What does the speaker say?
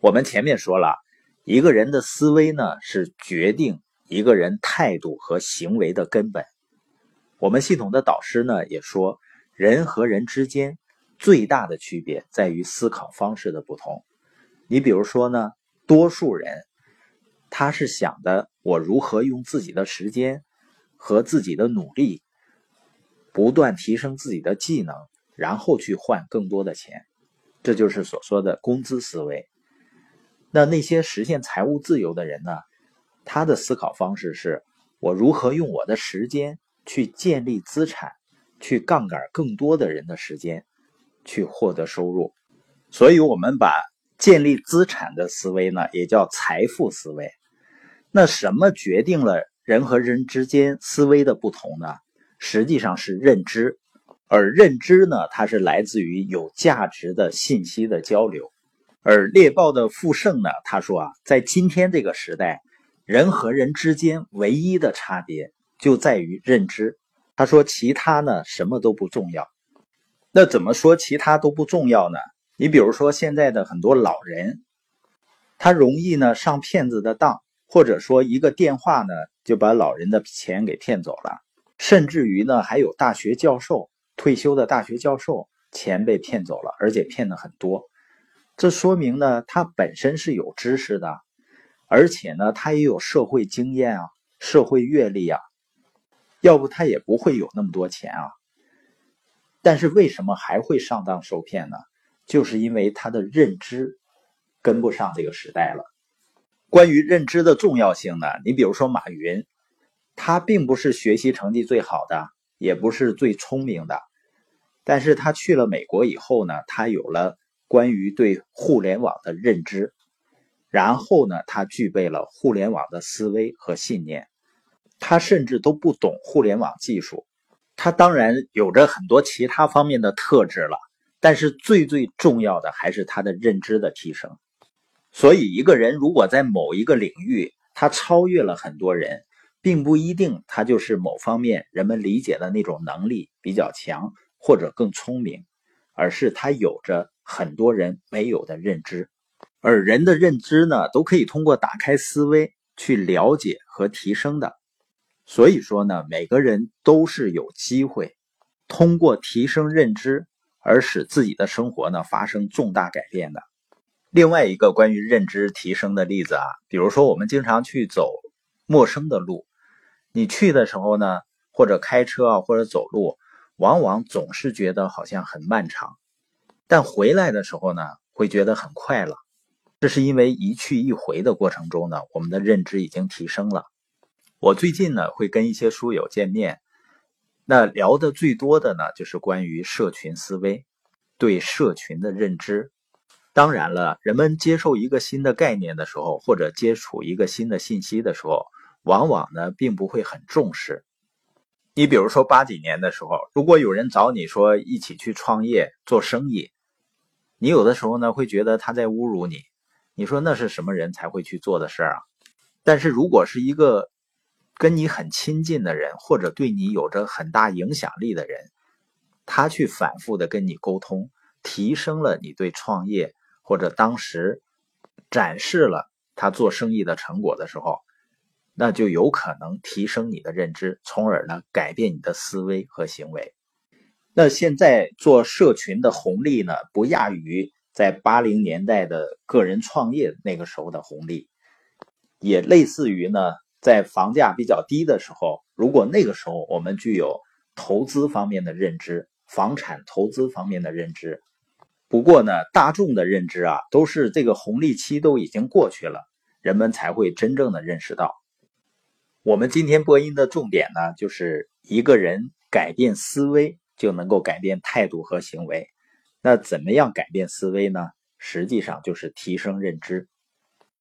我们前面说了，一个人的思维呢，是决定一个人态度和行为的根本。我们系统的导师呢也说，人和人之间最大的区别在于思考方式的不同。你比如说呢，多数人他是想的，我如何用自己的时间和自己的努力，不断提升自己的技能，然后去换更多的钱，这就是所说的工资思维。那那些实现财务自由的人呢，他的思考方式是我如何用我的时间。去建立资产，去杠杆更多的人的时间，去获得收入。所以，我们把建立资产的思维呢，也叫财富思维。那什么决定了人和人之间思维的不同呢？实际上是认知，而认知呢，它是来自于有价值的信息的交流。而猎豹的富盛呢，他说啊，在今天这个时代，人和人之间唯一的差别。就在于认知，他说其他呢什么都不重要。那怎么说其他都不重要呢？你比如说现在的很多老人，他容易呢上骗子的当，或者说一个电话呢就把老人的钱给骗走了。甚至于呢还有大学教授退休的大学教授钱被骗走了，而且骗的很多。这说明呢他本身是有知识的，而且呢他也有社会经验啊，社会阅历啊。要不他也不会有那么多钱啊。但是为什么还会上当受骗呢？就是因为他的认知跟不上这个时代了。关于认知的重要性呢？你比如说马云，他并不是学习成绩最好的，也不是最聪明的，但是他去了美国以后呢，他有了关于对互联网的认知，然后呢，他具备了互联网的思维和信念。他甚至都不懂互联网技术，他当然有着很多其他方面的特质了，但是最最重要的还是他的认知的提升。所以，一个人如果在某一个领域他超越了很多人，并不一定他就是某方面人们理解的那种能力比较强或者更聪明，而是他有着很多人没有的认知。而人的认知呢，都可以通过打开思维去了解和提升的。所以说呢，每个人都是有机会通过提升认知而使自己的生活呢发生重大改变的。另外一个关于认知提升的例子啊，比如说我们经常去走陌生的路，你去的时候呢，或者开车啊，或者走路，往往总是觉得好像很漫长，但回来的时候呢，会觉得很快乐。这是因为一去一回的过程中呢，我们的认知已经提升了。我最近呢会跟一些书友见面，那聊的最多的呢就是关于社群思维，对社群的认知。当然了，人们接受一个新的概念的时候，或者接触一个新的信息的时候，往往呢并不会很重视。你比如说八几年的时候，如果有人找你说一起去创业做生意，你有的时候呢会觉得他在侮辱你。你说那是什么人才会去做的事儿啊？但是如果是一个跟你很亲近的人，或者对你有着很大影响力的人，他去反复的跟你沟通，提升了你对创业或者当时展示了他做生意的成果的时候，那就有可能提升你的认知，从而呢改变你的思维和行为。那现在做社群的红利呢，不亚于在八零年代的个人创业那个时候的红利，也类似于呢。在房价比较低的时候，如果那个时候我们具有投资方面的认知，房产投资方面的认知，不过呢，大众的认知啊，都是这个红利期都已经过去了，人们才会真正的认识到。我们今天播音的重点呢，就是一个人改变思维就能够改变态度和行为。那怎么样改变思维呢？实际上就是提升认知。